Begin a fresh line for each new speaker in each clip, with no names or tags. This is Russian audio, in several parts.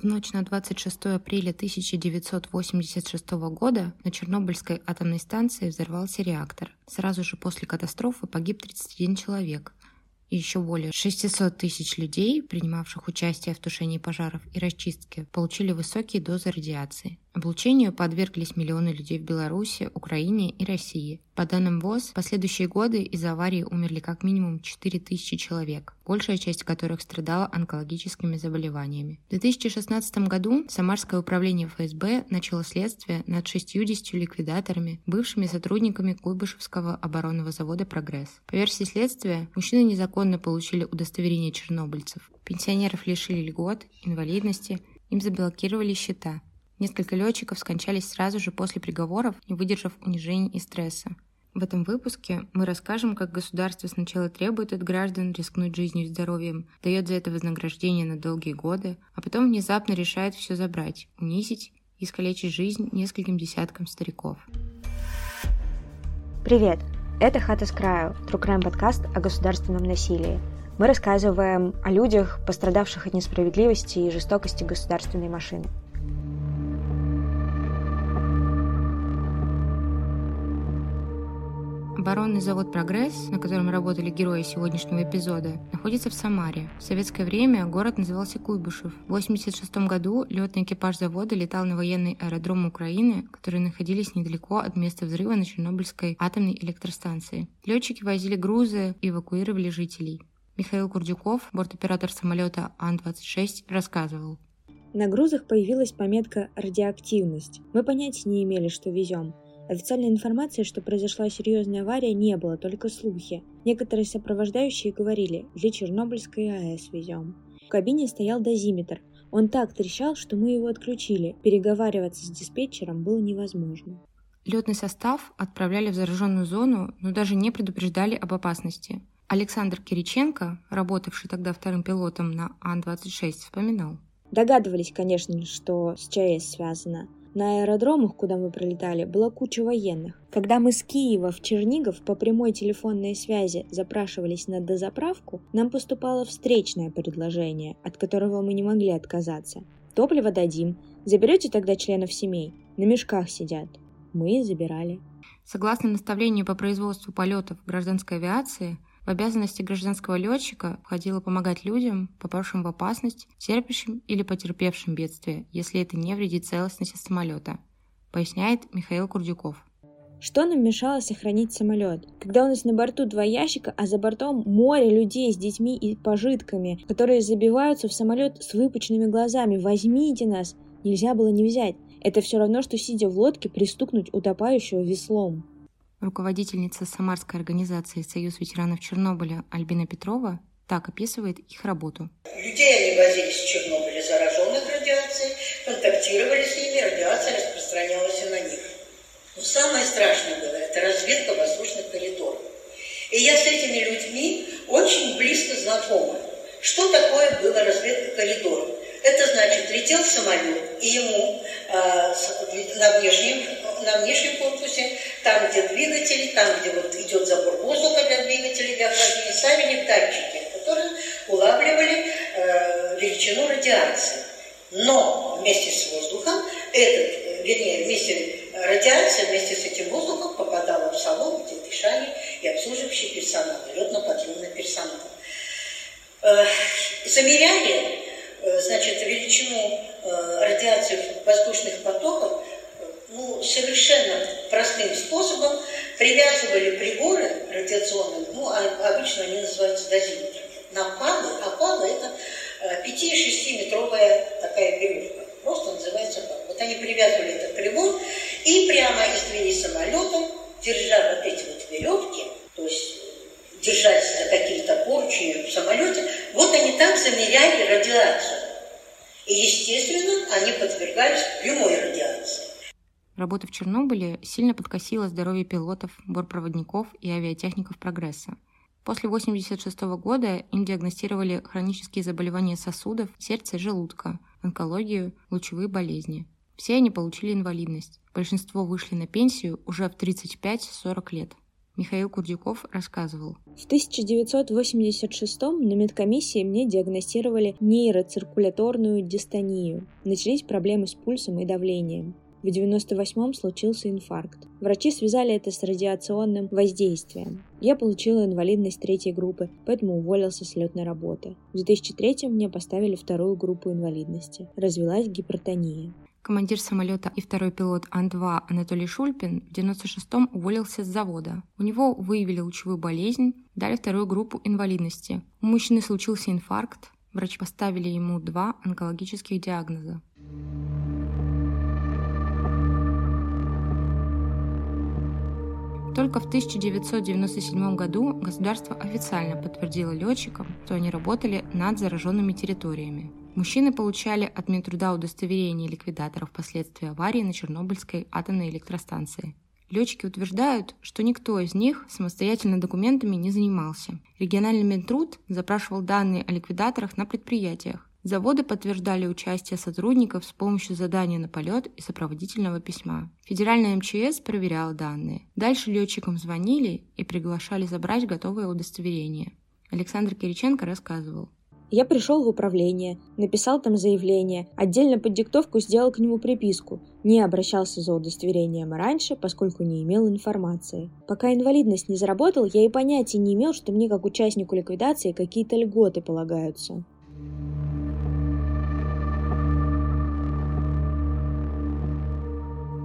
В ночь на 26 апреля 1986 года на Чернобыльской атомной станции взорвался реактор. Сразу же после катастрофы погиб 31 человек, и еще более 600 тысяч людей, принимавших участие в тушении пожаров и расчистке, получили высокие дозы радиации. Облучению подверглись миллионы людей в Беларуси, Украине и России. По данным ВОЗ, в последующие годы из аварии умерли как минимум 4000 человек, большая часть которых страдала онкологическими заболеваниями. В 2016 году Самарское управление ФСБ начало следствие над 60 ликвидаторами, бывшими сотрудниками Куйбышевского оборонного завода «Прогресс». По версии следствия, мужчины незаконно получили удостоверение чернобыльцев. Пенсионеров лишили льгот, инвалидности, им заблокировали счета – Несколько летчиков скончались сразу же после приговоров, не выдержав унижений и стресса. В этом выпуске мы расскажем, как государство сначала требует от граждан рискнуть жизнью и здоровьем, дает за это вознаграждение на долгие годы, а потом внезапно решает все забрать, унизить и искалечить жизнь нескольким десяткам стариков.
Привет! Это «Хата с краю» – Трукрайм подкаст о государственном насилии. Мы рассказываем о людях, пострадавших от несправедливости и жестокости государственной машины –
Оборонный завод «Прогресс», на котором работали герои сегодняшнего эпизода, находится в Самаре. В советское время город назывался Куйбышев. В 1986 году летный экипаж завода летал на военный аэродром Украины, которые находились недалеко от места взрыва на Чернобыльской атомной электростанции. Летчики возили грузы и эвакуировали жителей. Михаил Курдюков, бортоператор самолета Ан-26, рассказывал.
На грузах появилась пометка «Радиоактивность». Мы понятия не имели, что везем. Официальной информации, что произошла серьезная авария, не было, только слухи. Некоторые сопровождающие говорили, для Чернобыльской АЭС везем. В кабине стоял дозиметр. Он так трещал, что мы его отключили. Переговариваться с диспетчером было невозможно.
Летный состав отправляли в зараженную зону, но даже не предупреждали об опасности. Александр Кириченко, работавший тогда вторым пилотом на Ан-26, вспоминал.
Догадывались, конечно, что с ЧАЭС связано. На аэродромах, куда мы прилетали, была куча военных. Когда мы с Киева в Чернигов по прямой телефонной связи запрашивались на дозаправку, нам поступало встречное предложение, от которого мы не могли отказаться. Топливо дадим. Заберете тогда членов семей? На мешках сидят. Мы забирали.
Согласно наставлению по производству полетов гражданской авиации, в обязанности гражданского летчика входило помогать людям, попавшим в опасность, терпящим или потерпевшим бедствие, если это не вредит целостности самолета, поясняет Михаил Курдюков.
Что нам мешало сохранить самолет? Когда у нас на борту два ящика, а за бортом море людей с детьми и пожитками, которые забиваются в самолет с выпученными глазами. Возьмите нас! Нельзя было не взять. Это все равно, что сидя в лодке пристукнуть утопающего веслом.
Руководительница Самарской организации «Союз ветеранов Чернобыля» Альбина Петрова так описывает их работу.
Людей они возили с Чернобыля зараженных радиацией, контактировали с ними, радиация распространялась и на них. Но самое страшное было – это разведка воздушных коридоров. И я с этими людьми очень близко знакома. Что такое была разведка коридоров? Это значит, летел самолет, и ему э, на, внешнем, на внешнем корпусе, там, где двигатели, там, где вот идет забор воздуха для двигателей, для охлаждения, ставили датчики, которые улавливали э, величину радиации. Но вместе с воздухом этот, вернее, вместе радиация вместе с этим воздухом попадала в салон, где дышали и обслуживающий персонал, летно-подъемный персонал. Э, замеряли Э, значит, величину э, радиации воздушных потоков ну, совершенно простым способом привязывали приборы радиационные, ну, а обычно они называются дозиметрами, на палы, а палы это 5-6-метровая э, такая веревка, просто называется пал. Вот они привязывали этот прибор и прямо из двери самолета, держа вот эти вот веревки, то есть держать за какие-то поручни в самолете, вот они там замеряли радиацию. И, естественно, они подвергались прямой радиации.
Работа в Чернобыле сильно подкосила здоровье пилотов, бортпроводников и авиатехников «Прогресса». После 1986 года им диагностировали хронические заболевания сосудов, сердца и желудка, онкологию, лучевые болезни. Все они получили инвалидность. Большинство вышли на пенсию уже в 35-40 лет. Михаил Курдюков рассказывал.
В 1986 на медкомиссии мне диагностировали нейроциркуляторную дистонию. Начались проблемы с пульсом и давлением. В 98-м случился инфаркт. Врачи связали это с радиационным воздействием. Я получила инвалидность третьей группы, поэтому уволился с летной работы. В 2003 мне поставили вторую группу инвалидности. Развилась гипертония.
Командир самолета и второй пилот Ан-2 Анатолий Шульпин в 96-м уволился с завода. У него выявили лучевую болезнь, дали вторую группу инвалидности. У мужчины случился инфаркт, врачи поставили ему два онкологических диагноза. Только в 1997 году государство официально подтвердило летчикам, что они работали над зараженными территориями. Мужчины получали от Минтруда удостоверение ликвидаторов впоследствии аварии на Чернобыльской атомной электростанции. Летчики утверждают, что никто из них самостоятельно документами не занимался. Региональный Минтруд запрашивал данные о ликвидаторах на предприятиях. Заводы подтверждали участие сотрудников с помощью задания на полет и сопроводительного письма. Федеральная МЧС проверяла данные. Дальше летчикам звонили и приглашали забрать готовое удостоверение. Александр Кириченко рассказывал.
Я пришел в управление, написал там заявление, отдельно под диктовку сделал к нему приписку. Не обращался за удостоверением раньше, поскольку не имел информации. Пока инвалидность не заработал, я и понятия не имел, что мне как участнику ликвидации какие-то льготы полагаются.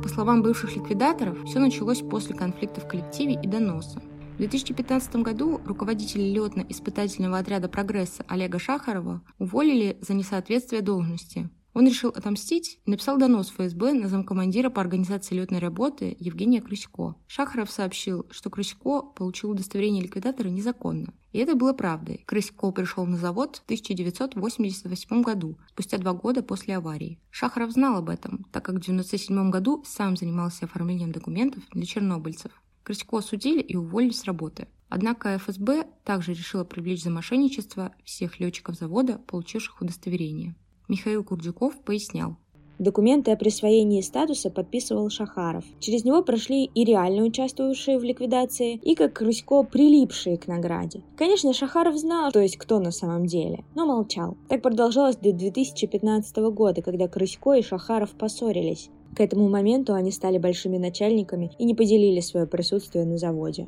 По словам бывших ликвидаторов, все началось после конфликта в коллективе и доноса. В 2015 году руководителя летно-испытательного отряда «Прогресса» Олега Шахарова уволили за несоответствие должности. Он решил отомстить и написал донос ФСБ на замкомандира по организации летной работы Евгения Крысько. Шахаров сообщил, что Крысько получил удостоверение ликвидатора незаконно. И это было правдой. Крысько пришел на завод в 1988 году, спустя два года после аварии. Шахаров знал об этом, так как в 1997 году сам занимался оформлением документов для чернобыльцев. Крысько осудили и уволили с работы. Однако ФСБ также решила привлечь за мошенничество всех летчиков завода, получивших удостоверение. Михаил Курдюков пояснял.
Документы о присвоении статуса подписывал Шахаров. Через него прошли и реально участвовавшие в ликвидации, и как Русько прилипшие к награде. Конечно, Шахаров знал, то есть кто на самом деле, но молчал. Так продолжалось до 2015 года, когда Крысько и Шахаров поссорились. К этому моменту они стали большими начальниками и не поделили свое присутствие на заводе.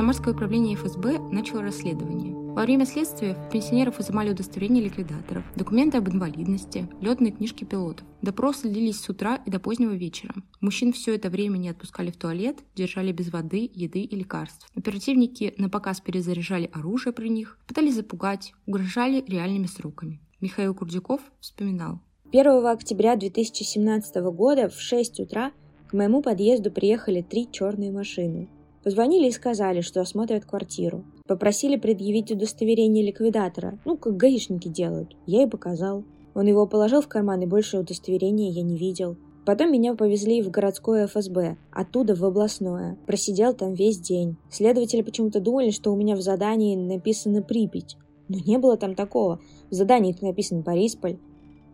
Самарское управление ФСБ начало расследование. Во время следствия пенсионеров изымали удостоверения ликвидаторов, документы об инвалидности, летные книжки пилотов. Допросы длились с утра и до позднего вечера. Мужчин все это время не отпускали в туалет, держали без воды, еды и лекарств. Оперативники на показ перезаряжали оружие при них, пытались запугать, угрожали реальными сроками. Михаил Курдюков вспоминал.
1 октября 2017 года в 6 утра к моему подъезду приехали три черные машины. Позвонили и сказали, что осмотрят квартиру. Попросили предъявить удостоверение ликвидатора, ну, как гаишники делают. Я и показал. Он его положил в карман, и больше удостоверения я не видел. Потом меня повезли в городское ФСБ, оттуда в областное. Просидел там весь день. Следователи почему-то думали, что у меня в задании написано Припять. Но не было там такого. В задании написано Борисполь.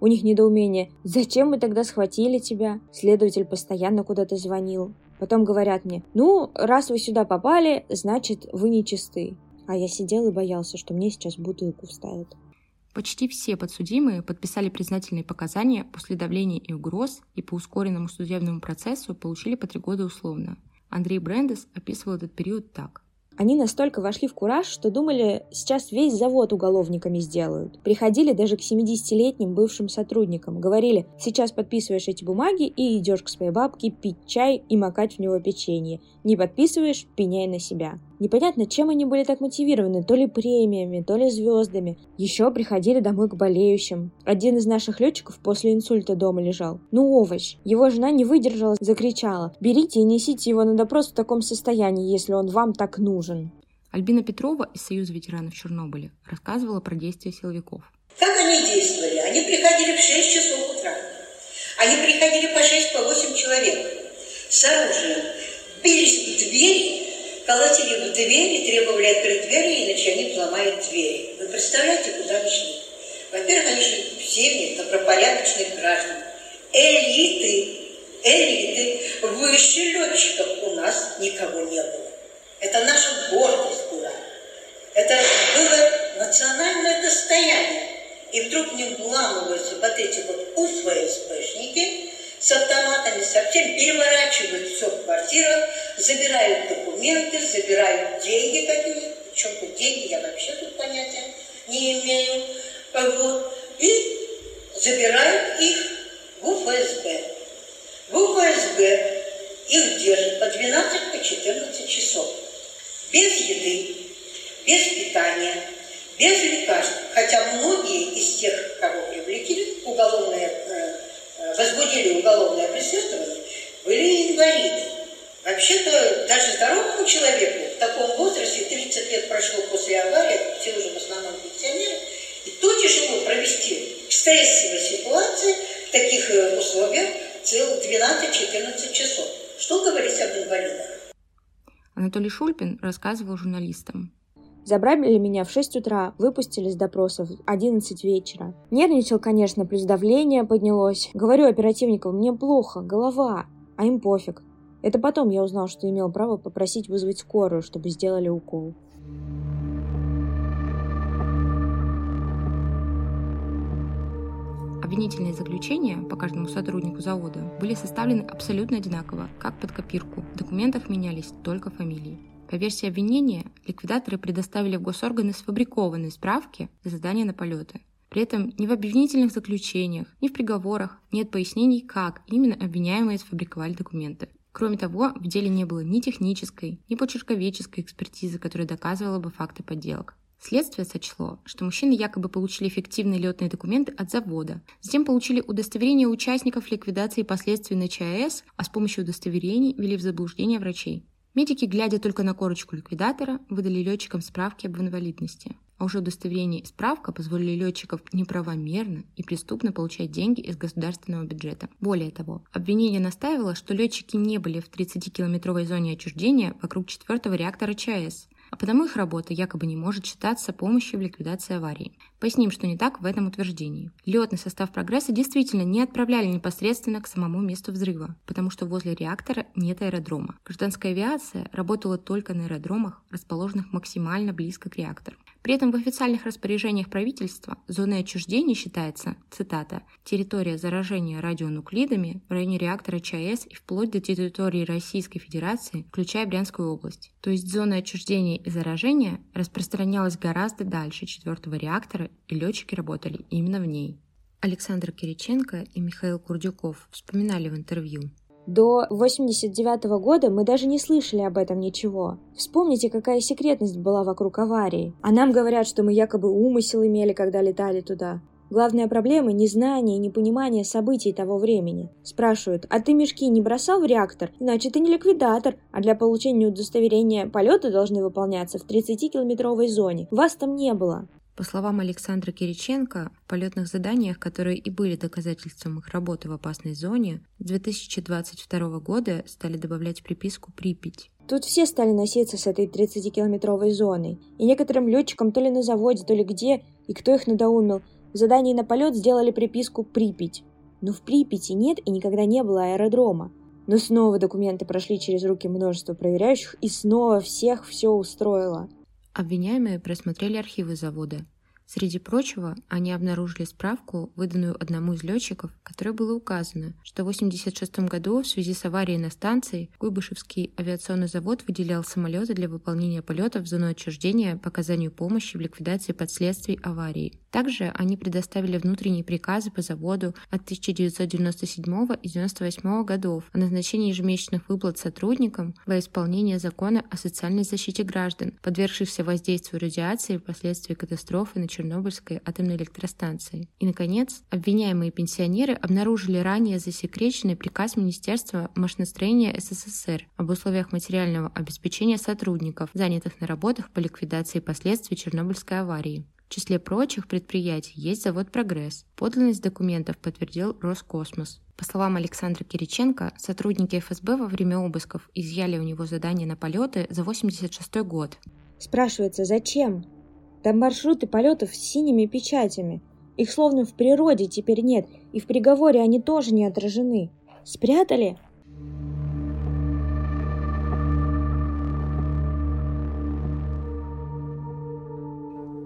У них недоумение. Зачем мы тогда схватили тебя? Следователь постоянно куда-то звонил. Потом говорят мне, ну, раз вы сюда попали, значит, вы не чисты. А я сидел и боялся, что мне сейчас бутылку вставят.
Почти все подсудимые подписали признательные показания после давления и угроз и по ускоренному судебному процессу получили по три года условно. Андрей Брендес описывал этот период так.
Они настолько вошли в кураж, что думали, сейчас весь завод уголовниками сделают. Приходили даже к 70-летним бывшим сотрудникам. Говорили, сейчас подписываешь эти бумаги и идешь к своей бабке пить чай и макать в него печенье. Не подписываешь – пеняй на себя. Непонятно, чем они были так мотивированы, то ли премиями, то ли звездами. Еще приходили домой к болеющим. Один из наших летчиков после инсульта дома лежал. Ну, овощ. Его жена не выдержала, закричала. Берите и несите его на допрос в таком состоянии, если он вам так нужен.
Альбина Петрова из Союза ветеранов Чернобыля рассказывала про действия силовиков.
Как они действовали? Они приходили в 6 часов утра. Они приходили по 6 по 8 человек с оружием, бились в дверь колотили в дверь и требовали открыть двери, иначе они взломают двери. Вы представляете, куда они шли? Во-первых, они шли в семьи добропорядочных граждан, элиты, элиты, выше летчиков у нас никого не было. Это наша гордость была. Это было национальное достояние. И вдруг не вламываются вот эти вот УФСБшники с автоматами, совсем переворачивают все в квартирах, забирают документы, забирают деньги какие-то. Причем тут деньги, я вообще тут понятия не имею. Вот. И забирают их в УФСБ. В УФСБ их держат по 12 по 14 часов. Без еды, без питания, без лекарств. Хотя многие из тех, кого привлекли, уголовное, э, возбудили уголовное преследование, были инвалиды. Вообще-то даже здоровому человеку в таком возрасте, 30 лет прошло после аварии, все уже в основном пенсионеры, и то тяжело провести в стрессовой ситуации, в таких э, условиях, целых 12-14 часов. Что говорить об инвалидах?
Анатолий Шульпин рассказывал журналистам.
Забрали меня в 6 утра, выпустили с допросов в 11 вечера. Нервничал, конечно, плюс давление поднялось. Говорю оперативникам, мне плохо, голова. А им пофиг. Это потом я узнал, что имел право попросить вызвать скорую, чтобы сделали укол.
Обвинительные заключения по каждому сотруднику завода были составлены абсолютно одинаково, как под копирку. В документах менялись только фамилии. По версии обвинения, ликвидаторы предоставили в госорганы сфабрикованные справки за задание на полеты. При этом ни в обвинительных заключениях, ни в приговорах нет пояснений, как именно обвиняемые сфабриковали документы. Кроме того, в деле не было ни технической, ни почерковедческой экспертизы, которая доказывала бы факты подделок. Следствие сочло, что мужчины якобы получили фиктивные летные документы от завода, затем получили удостоверение участников ликвидации последствий на ЧАЭС, а с помощью удостоверений ввели в заблуждение врачей. Медики, глядя только на корочку ликвидатора, выдали летчикам справки об инвалидности. А уже удостоверение и справка позволили летчиков неправомерно и преступно получать деньги из государственного бюджета. Более того, обвинение настаивало, что летчики не были в 30-километровой зоне отчуждения вокруг четвертого реактора ЧАЭС, а потому их работа якобы не может считаться помощью в ликвидации аварии. Поясним, что не так в этом утверждении. Летный состав «Прогресса» действительно не отправляли непосредственно к самому месту взрыва, потому что возле реактора нет аэродрома. Гражданская авиация работала только на аэродромах, расположенных максимально близко к реактору. При этом в официальных распоряжениях правительства зоной отчуждения считается, цитата, территория заражения радионуклидами в районе реактора ЧАЭС и вплоть до территории Российской Федерации, включая Брянскую область. То есть зона отчуждения и заражения распространялась гораздо дальше четвертого реактора, и летчики работали именно в ней. Александр Кириченко и Михаил Курдюков вспоминали в интервью.
До 89 -го года мы даже не слышали об этом ничего. Вспомните, какая секретность была вокруг аварии. А нам говорят, что мы якобы умысел имели, когда летали туда. Главная проблема – незнание и непонимание событий того времени. Спрашивают, а ты мешки не бросал в реактор? Иначе ты не ликвидатор, а для получения удостоверения полета должны выполняться в 30-километровой зоне. Вас там не было.
По словам Александра Кириченко, в полетных заданиях, которые и были доказательством их работы в опасной зоне, с 2022 года стали добавлять приписку «Припять».
Тут все стали носиться с этой 30-километровой зоной. И некоторым летчикам то ли на заводе, то ли где, и кто их надоумил, в задании на полет сделали приписку «Припять». Но в Припяти нет и никогда не было аэродрома. Но снова документы прошли через руки множества проверяющих, и снова всех все устроило.
Обвиняемые просмотрели архивы завода. Среди прочего, они обнаружили справку, выданную одному из летчиков, в которой было указано, что в 1986 году в связи с аварией на станции Куйбышевский авиационный завод выделял самолеты для выполнения полетов в зону отчуждения по оказанию помощи в ликвидации последствий аварии. Также они предоставили внутренние приказы по заводу от 1997 и 1998 годов о назначении ежемесячных выплат сотрудникам во исполнение закона о социальной защите граждан, подвергшихся воздействию радиации впоследствии катастрофы на Чернобыльской атомной электростанции. И, наконец, обвиняемые пенсионеры обнаружили ранее засекреченный приказ Министерства машиностроения СССР об условиях материального обеспечения сотрудников, занятых на работах по ликвидации последствий Чернобыльской аварии. В числе прочих предприятий есть завод «Прогресс». Подлинность документов подтвердил Роскосмос. По словам Александра Кириченко, сотрудники ФСБ во время обысков изъяли у него задание на полеты за 86 год.
Спрашивается, зачем? Там маршруты полетов с синими печатями. Их словно в природе теперь нет, и в приговоре они тоже не отражены. Спрятали?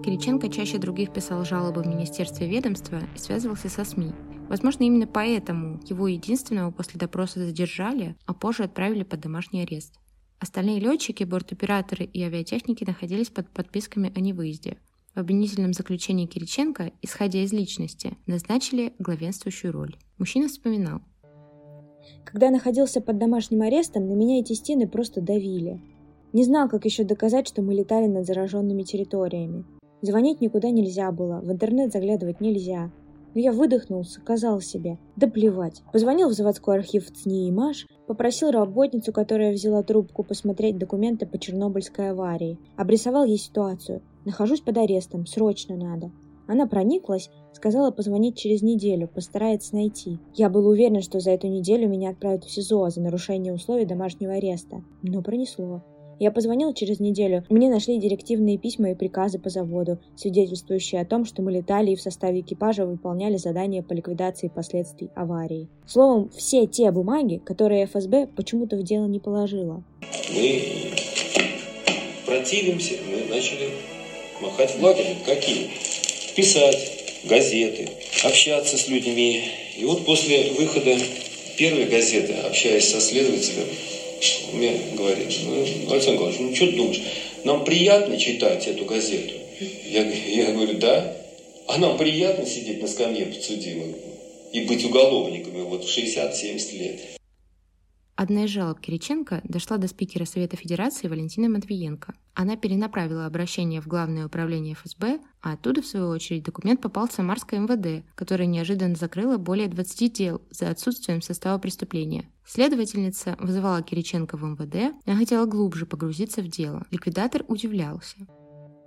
Кириченко чаще других писал жалобы в Министерстве ведомства и связывался со СМИ. Возможно, именно поэтому его единственного после допроса задержали, а позже отправили под домашний арест. Остальные летчики, бортоператоры и авиатехники находились под подписками о невыезде. В обвинительном заключении Кириченко, исходя из личности, назначили главенствующую роль. Мужчина вспоминал.
Когда находился под домашним арестом, на меня эти стены просто давили. Не знал, как еще доказать, что мы летали над зараженными территориями. Звонить никуда нельзя было, в интернет заглядывать нельзя. Но я выдохнул, сказал себе, да плевать. Позвонил в заводской архив ЦНИ и МАШ, попросил работницу, которая взяла трубку, посмотреть документы по Чернобыльской аварии. Обрисовал ей ситуацию. Нахожусь под арестом, срочно надо. Она прониклась, сказала позвонить через неделю, постарается найти. Я был уверен, что за эту неделю меня отправят в СИЗО за нарушение условий домашнего ареста. Но пронесло. Я позвонил через неделю. Мне нашли директивные письма и приказы по заводу, свидетельствующие о том, что мы летали и в составе экипажа выполняли задания по ликвидации последствий аварии. Словом, все те бумаги, которые ФСБ почему-то в дело не положила.
Мы противимся, мы начали махать флагами. Какие? Писать газеты, общаться с людьми. И вот после выхода первой газеты, общаясь со следователем, мне говорит, ну, Александр Николаевич, ну что ты думаешь, нам приятно читать эту газету? Я, я говорю, да. А нам приятно сидеть на скамье подсудимых и быть уголовниками вот в 60-70 лет.
Одна из жалоб Кириченко дошла до спикера Совета Федерации Валентины Матвиенко. Она перенаправила обращение в Главное управление ФСБ, а оттуда, в свою очередь, документ попал в Самарское МВД, которое неожиданно закрыло более 20 дел за отсутствием состава преступления. Следовательница вызывала Кириченко в МВД и хотела глубже погрузиться в дело. Ликвидатор удивлялся.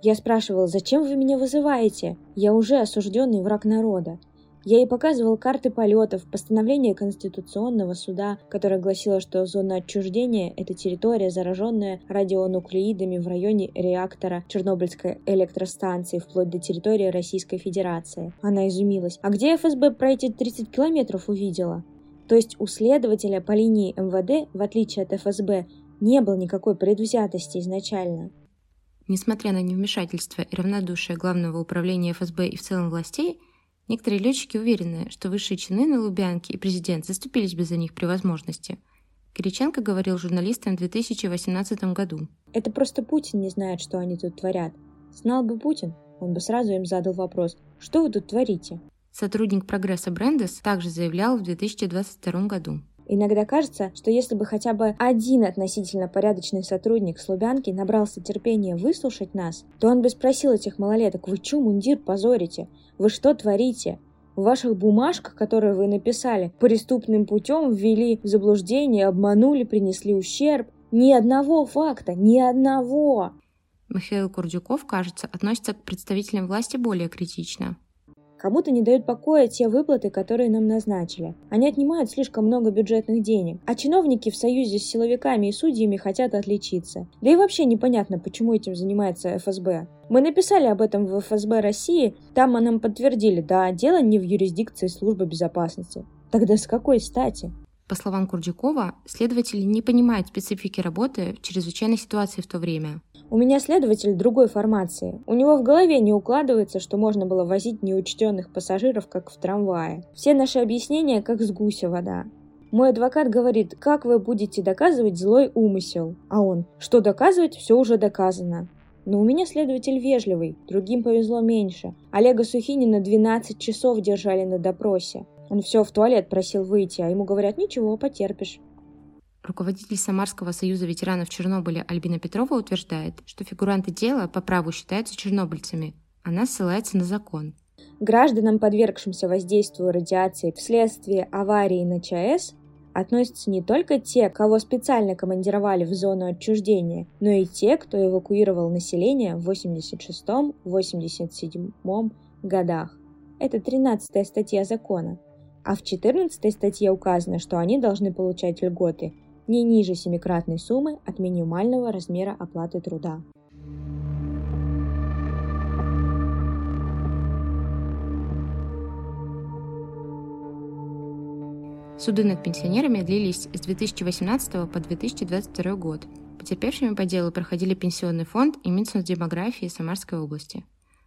Я спрашивал, зачем вы меня вызываете? Я уже осужденный враг народа. Я ей показывал карты полетов, постановление Конституционного суда, которое гласило, что зона отчуждения – это территория, зараженная радионуклеидами в районе реактора Чернобыльской электростанции, вплоть до территории Российской Федерации. Она изумилась. А где ФСБ про эти 30 километров увидела? То есть у следователя по линии МВД, в отличие от ФСБ, не было никакой предвзятости изначально.
Несмотря на невмешательство и равнодушие Главного управления ФСБ и в целом властей, Некоторые летчики уверены, что высшие чины на Лубянке и президент заступились бы за них при возможности. Кириченко говорил журналистам в 2018 году.
Это просто Путин не знает, что они тут творят. Знал бы Путин, он бы сразу им задал вопрос, что вы тут творите?
Сотрудник прогресса Брендес также заявлял в 2022 году.
Иногда кажется, что если бы хотя бы один относительно порядочный сотрудник с Лубянки набрался терпения выслушать нас, то он бы спросил этих малолеток, вы чё мундир позорите? Вы что творите? В ваших бумажках, которые вы написали, преступным путем ввели в заблуждение, обманули, принесли ущерб. Ни одного факта, ни одного.
Михаил Курдюков, кажется, относится к представителям власти более критично.
Кому-то не дают покоя те выплаты, которые нам назначили. Они отнимают слишком много бюджетных денег. А чиновники в союзе с силовиками и судьями хотят отличиться. Да и вообще непонятно, почему этим занимается ФСБ. Мы написали об этом в ФСБ России, там нам подтвердили, да, дело не в юрисдикции службы безопасности. Тогда с какой стати?
По словам Курдюкова, следователи не понимают специфики работы в чрезвычайной ситуации в то время.
У меня следователь другой формации. У него в голове не укладывается, что можно было возить неучтенных пассажиров, как в трамвае. Все наши объяснения, как с гуся вода. Мой адвокат говорит, как вы будете доказывать злой умысел? А он, что доказывать, все уже доказано. Но у меня следователь вежливый, другим повезло меньше. Олега Сухинина 12 часов держали на допросе. Он все в туалет просил выйти, а ему говорят, ничего, потерпишь.
Руководитель Самарского союза ветеранов Чернобыля Альбина Петрова утверждает, что фигуранты дела по праву считаются чернобыльцами. Она ссылается на закон.
Гражданам, подвергшимся воздействию радиации вследствие аварии на ЧАЭС, относятся не только те, кого специально командировали в зону отчуждения, но и те, кто эвакуировал население в 86-87 годах. Это 13 статья закона. А в 14 статье указано, что они должны получать льготы не ниже семикратной суммы от минимального размера оплаты труда.
Суды над пенсионерами длились с 2018 по 2022 год. Потерпевшими по делу проходили Пенсионный фонд и Минсоцдемографии Самарской области.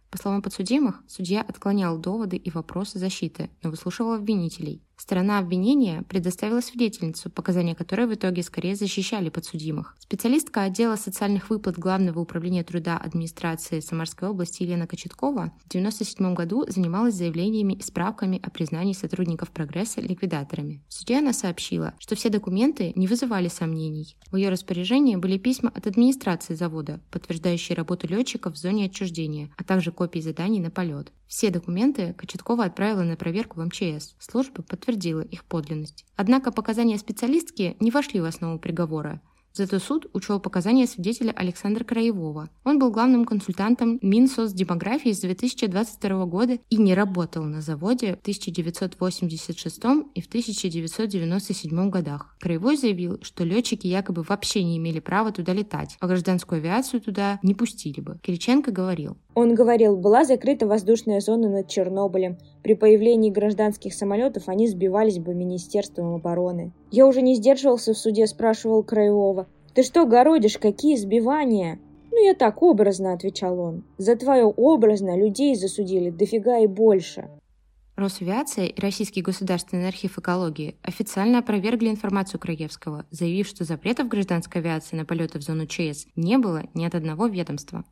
По словам подсудимых, судья отклонял доводы и вопросы защиты, но выслушивал обвинителей, Сторона обвинения предоставила свидетельницу, показания которой в итоге скорее защищали подсудимых. Специалистка отдела социальных выплат Главного управления труда администрации Самарской области Елена Кочеткова в 1997 году занималась заявлениями и справками о признании сотрудников прогресса ликвидаторами. В суде она сообщила, что все документы не вызывали сомнений. В ее распоряжении были письма от администрации завода, подтверждающие работу летчиков в зоне отчуждения, а также копии заданий на полет. Все документы Кочеткова отправила на проверку в МЧС. Служба подтвердила их подлинность. Однако показания специалистки не вошли в основу приговора. Зато суд учел показания свидетеля Александра Краевого. Он был главным консультантом Минсоцдемографии с 2022 года и не работал на заводе в 1986 и в 1997 годах. Краевой заявил, что летчики якобы вообще не имели права туда летать, а гражданскую авиацию туда не пустили бы. Кириченко говорил.
Он говорил, была закрыта воздушная зона над Чернобылем. При появлении гражданских самолетов они сбивались бы Министерством обороны. Я уже не сдерживался в суде, спрашивал Краевого. «Ты что городишь? Какие сбивания?» «Ну, я так образно», — отвечал он. «За твое образно людей засудили дофига и больше».
Росавиация и Российский государственный архив экологии официально опровергли информацию Краевского, заявив, что запретов гражданской авиации на полеты в зону ЧС не было ни от одного ведомства.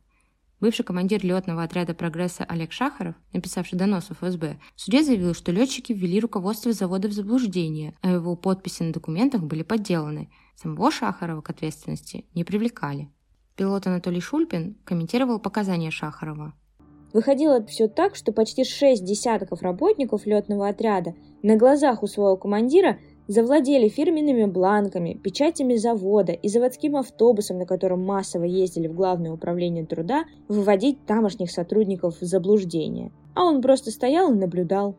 Бывший командир летного отряда «Прогресса» Олег Шахаров, написавший донос в ФСБ, в суде заявил, что летчики ввели руководство завода в заблуждение, а его подписи на документах были подделаны. Самого Шахарова к ответственности не привлекали. Пилот Анатолий Шульпин комментировал показания Шахарова.
Выходило все так, что почти шесть десятков работников летного отряда на глазах у своего командира завладели фирменными бланками, печатями завода и заводским автобусом, на котором массово ездили в Главное управление труда, выводить тамошних сотрудников в заблуждение. А он просто стоял и наблюдал.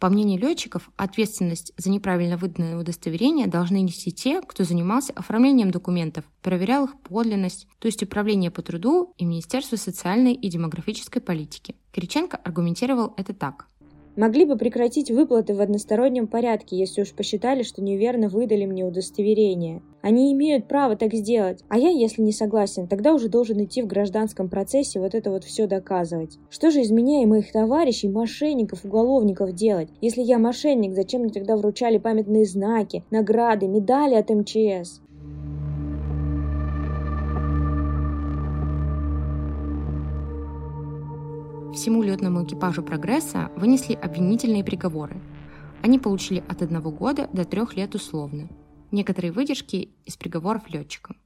По мнению летчиков, ответственность за неправильно выданное удостоверение должны нести те, кто занимался оформлением документов, проверял их подлинность, то есть Управление по труду и Министерство социальной и демографической политики. Кириченко аргументировал это так.
Могли бы прекратить выплаты в одностороннем порядке, если уж посчитали, что неверно выдали мне удостоверение. Они имеют право так сделать. А я, если не согласен, тогда уже должен идти в гражданском процессе вот это вот все доказывать. Что же из меня и моих товарищей, мошенников, уголовников делать? Если я мошенник, зачем мне тогда вручали памятные знаки, награды, медали от МЧС?
Всему летному экипажу «Прогресса» вынесли обвинительные приговоры. Они получили от одного года до трех лет условно. Некоторые выдержки из приговоров летчикам.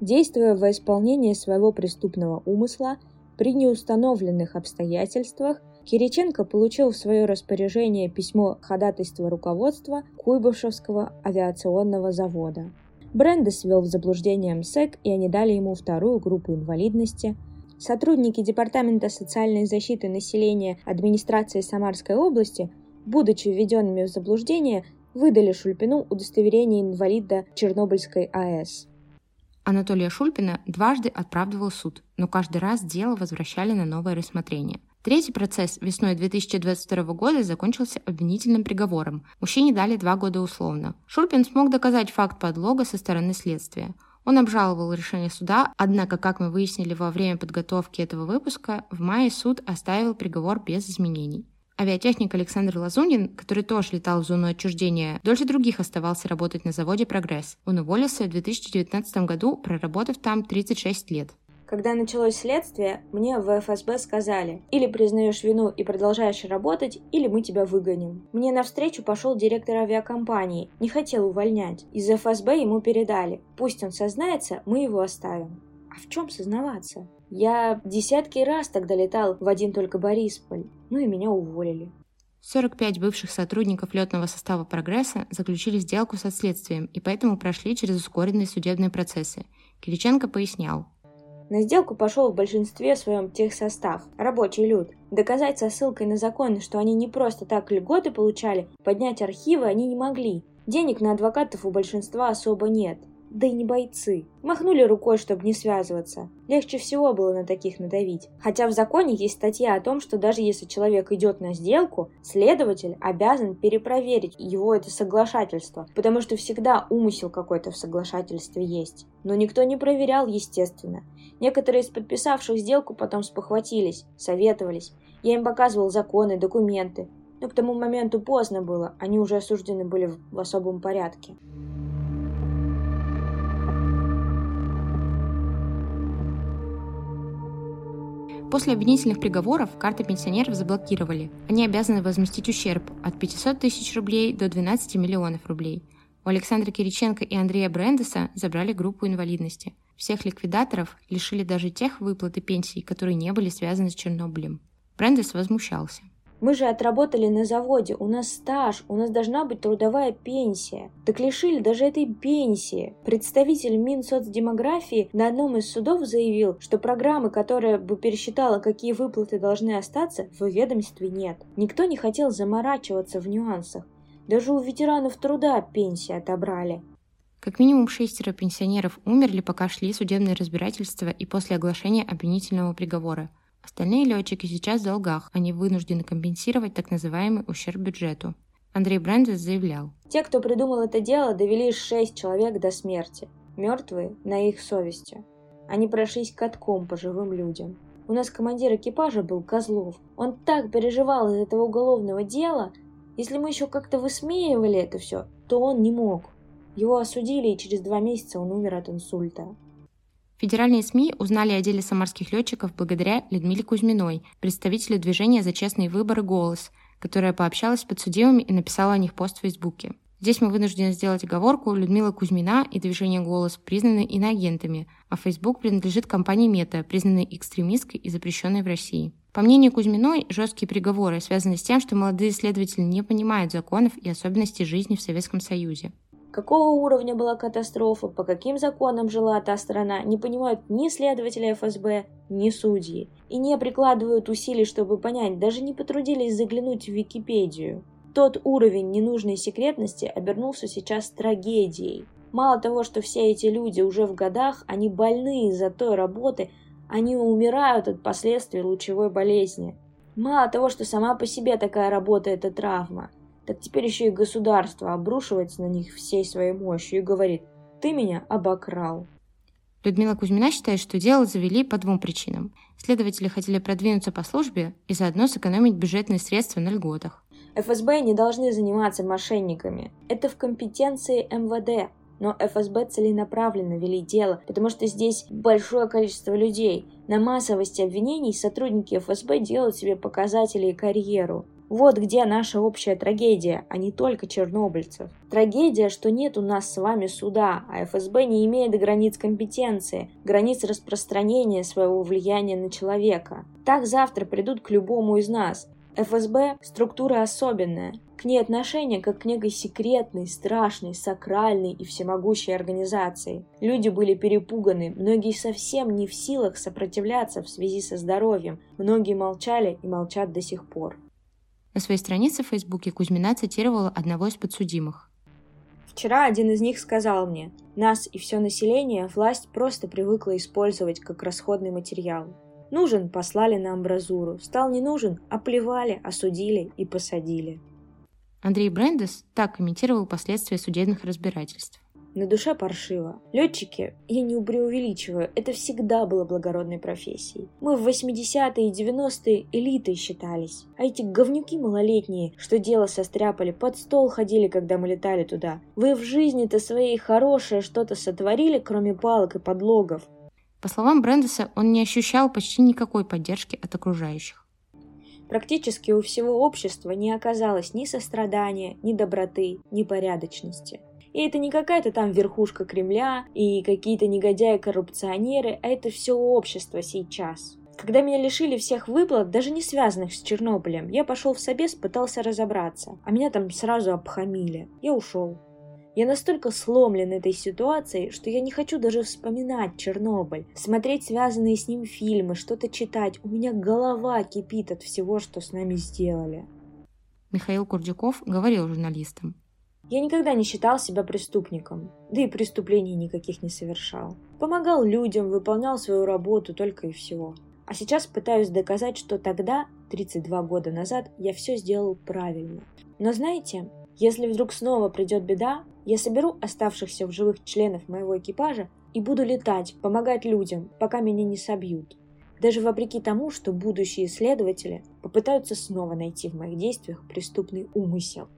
Действуя во исполнение своего преступного умысла, при неустановленных обстоятельствах Кириченко получил в свое распоряжение письмо ходатайства руководства Куйбышевского авиационного завода. Бренда свел в заблуждение МСЭК, и они дали ему вторую группу инвалидности – Сотрудники Департамента социальной защиты населения администрации Самарской области, будучи введенными в заблуждение, выдали Шульпину удостоверение инвалида Чернобыльской АЭС.
Анатолия Шульпина дважды отправдывал суд, но каждый раз дело возвращали на новое рассмотрение. Третий процесс весной 2022 года закончился обвинительным приговором. Мужчине дали два года условно. Шульпин смог доказать факт подлога со стороны следствия. Он обжаловал решение суда, однако, как мы выяснили во время подготовки этого выпуска, в мае суд оставил приговор без изменений. Авиатехник Александр Лазунин, который тоже летал в зону отчуждения, дольше других оставался работать на заводе «Прогресс». Он уволился в 2019 году, проработав там 36 лет.
Когда началось следствие, мне в ФСБ сказали, или признаешь вину и продолжаешь работать, или мы тебя выгоним. Мне навстречу пошел директор авиакомпании, не хотел увольнять. Из ФСБ ему передали. Пусть он сознается, мы его оставим. А в чем сознаваться? Я десятки раз тогда летал в один только Борисполь, ну и меня уволили.
45 бывших сотрудников летного состава «Прогресса» заключили сделку со следствием и поэтому прошли через ускоренные судебные процессы. Кириченко пояснял,
на сделку пошел в большинстве своем техсостав, рабочий люд. Доказать со ссылкой на закон, что они не просто так льготы получали, поднять архивы они не могли. Денег на адвокатов у большинства особо нет. Да и не бойцы. Махнули рукой, чтобы не связываться. Легче всего было на таких надавить. Хотя в законе есть статья о том, что даже если человек идет на сделку, следователь обязан перепроверить его это соглашательство, потому что всегда умысел какой-то в соглашательстве есть. Но никто не проверял, естественно. Некоторые из подписавших сделку потом спохватились, советовались. Я им показывал законы, документы. Но к тому моменту поздно было, они уже осуждены были в особом порядке.
После обвинительных приговоров карты пенсионеров заблокировали. Они обязаны возместить ущерб от 500 тысяч рублей до 12 миллионов рублей. У Александра Кириченко и Андрея Брендеса забрали группу инвалидности. Всех ликвидаторов лишили даже тех выплат и пенсий, которые не были связаны с Чернобылем. Брендес возмущался.
Мы же отработали на заводе, у нас стаж, у нас должна быть трудовая пенсия. Так лишили даже этой пенсии. Представитель Минсоцдемографии на одном из судов заявил, что программы, которая бы пересчитала, какие выплаты должны остаться, в ведомстве нет. Никто не хотел заморачиваться в нюансах. Даже у ветеранов труда пенсии отобрали.
Как минимум шестеро пенсионеров умерли, пока шли судебные разбирательства и после оглашения обвинительного приговора – Остальные летчики сейчас в долгах, они вынуждены компенсировать так называемый ущерб бюджету. Андрей Брендес заявлял.
Те, кто придумал это дело, довели шесть человек до смерти. Мертвые на их совести. Они прошлись катком по живым людям. У нас командир экипажа был Козлов. Он так переживал из этого уголовного дела. Если мы еще как-то высмеивали это все, то он не мог. Его осудили, и через два месяца он умер от инсульта.
Федеральные СМИ узнали о деле самарских летчиков благодаря Людмиле Кузьминой, представителю движения «За честные выборы. Голос», которая пообщалась с подсудимыми и написала о них пост в Фейсбуке. Здесь мы вынуждены сделать оговорку, Людмила Кузьмина и движение «Голос» признаны иноагентами, а Facebook принадлежит компании Мета, признанной экстремистской и запрещенной в России. По мнению Кузьминой, жесткие приговоры связаны с тем, что молодые следователи не понимают законов и особенностей жизни в Советском Союзе.
Какого уровня была катастрофа, по каким законам жила та страна, не понимают ни следователи ФСБ, ни судьи. И не прикладывают усилий, чтобы понять, даже не потрудились заглянуть в Википедию. Тот уровень ненужной секретности обернулся сейчас трагедией. Мало того, что все эти люди уже в годах, они больны из-за той работы, они умирают от последствий лучевой болезни. Мало того, что сама по себе такая работа – это травма – так теперь еще и государство обрушивается на них всей своей мощью и говорит «ты меня обокрал».
Людмила Кузьмина считает, что дело завели по двум причинам. Следователи хотели продвинуться по службе и заодно сэкономить бюджетные средства на льготах.
ФСБ не должны заниматься мошенниками. Это в компетенции МВД. Но ФСБ целенаправленно вели дело, потому что здесь большое количество людей. На массовости обвинений сотрудники ФСБ делают себе показатели и карьеру. Вот где наша общая трагедия, а не только чернобыльцев. Трагедия, что нет у нас с вами суда, а ФСБ не имеет границ компетенции, границ распространения своего влияния на человека. Так завтра придут к любому из нас. ФСБ – структура особенная. К ней отношение как к некой секретной, страшной, сакральной и всемогущей организации. Люди были перепуганы, многие совсем не в силах сопротивляться в связи со здоровьем, многие молчали и молчат до сих пор.
На своей странице в Фейсбуке Кузьмина цитировала одного из подсудимых.
Вчера один из них сказал мне, нас и все население власть просто привыкла использовать как расходный материал. Нужен – послали на амбразуру, стал не нужен – оплевали, осудили и посадили.
Андрей Брендес так комментировал последствия судебных разбирательств.
На душе паршиво. Летчики, я не преувеличиваю, это всегда было благородной профессией. Мы в 80-е и 90-е элитой считались. А эти говнюки малолетние, что дело состряпали, под стол ходили, когда мы летали туда. Вы в жизни-то своей хорошее что-то сотворили, кроме палок и подлогов.
По словам Брендеса, он не ощущал почти никакой поддержки от окружающих.
Практически у всего общества не оказалось ни сострадания, ни доброты, ни порядочности. И это не какая-то там верхушка Кремля и какие-то негодяи-коррупционеры, а это все общество сейчас. Когда меня лишили всех выплат, даже не связанных с Чернобылем, я пошел в собес, пытался разобраться, а меня там сразу обхамили. Я ушел. Я настолько сломлен этой ситуацией, что я не хочу даже вспоминать Чернобыль, смотреть связанные с ним фильмы, что-то читать. У меня голова кипит от всего, что с нами сделали.
Михаил Курдюков говорил журналистам.
Я никогда не считал себя преступником, да и преступлений никаких не совершал. Помогал людям, выполнял свою работу только и всего. А сейчас пытаюсь доказать, что тогда, 32 года назад, я все сделал правильно. Но знаете, если вдруг снова придет беда, я соберу оставшихся в живых членов моего экипажа и буду летать, помогать людям, пока меня не собьют. Даже вопреки тому, что будущие следователи попытаются снова найти в моих действиях преступный умысел.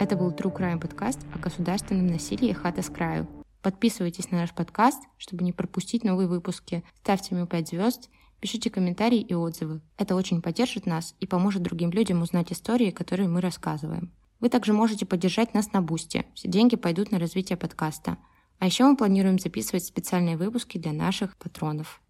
Это был True Crime подкаст о государственном насилии «Хата с краю». Подписывайтесь на наш подкаст, чтобы не пропустить новые выпуски. Ставьте ему 5 звезд, пишите комментарии и отзывы. Это очень поддержит нас и поможет другим людям узнать истории, которые мы рассказываем. Вы также можете поддержать нас на Бусте. Все деньги пойдут на развитие подкаста. А еще мы планируем записывать специальные выпуски для наших патронов.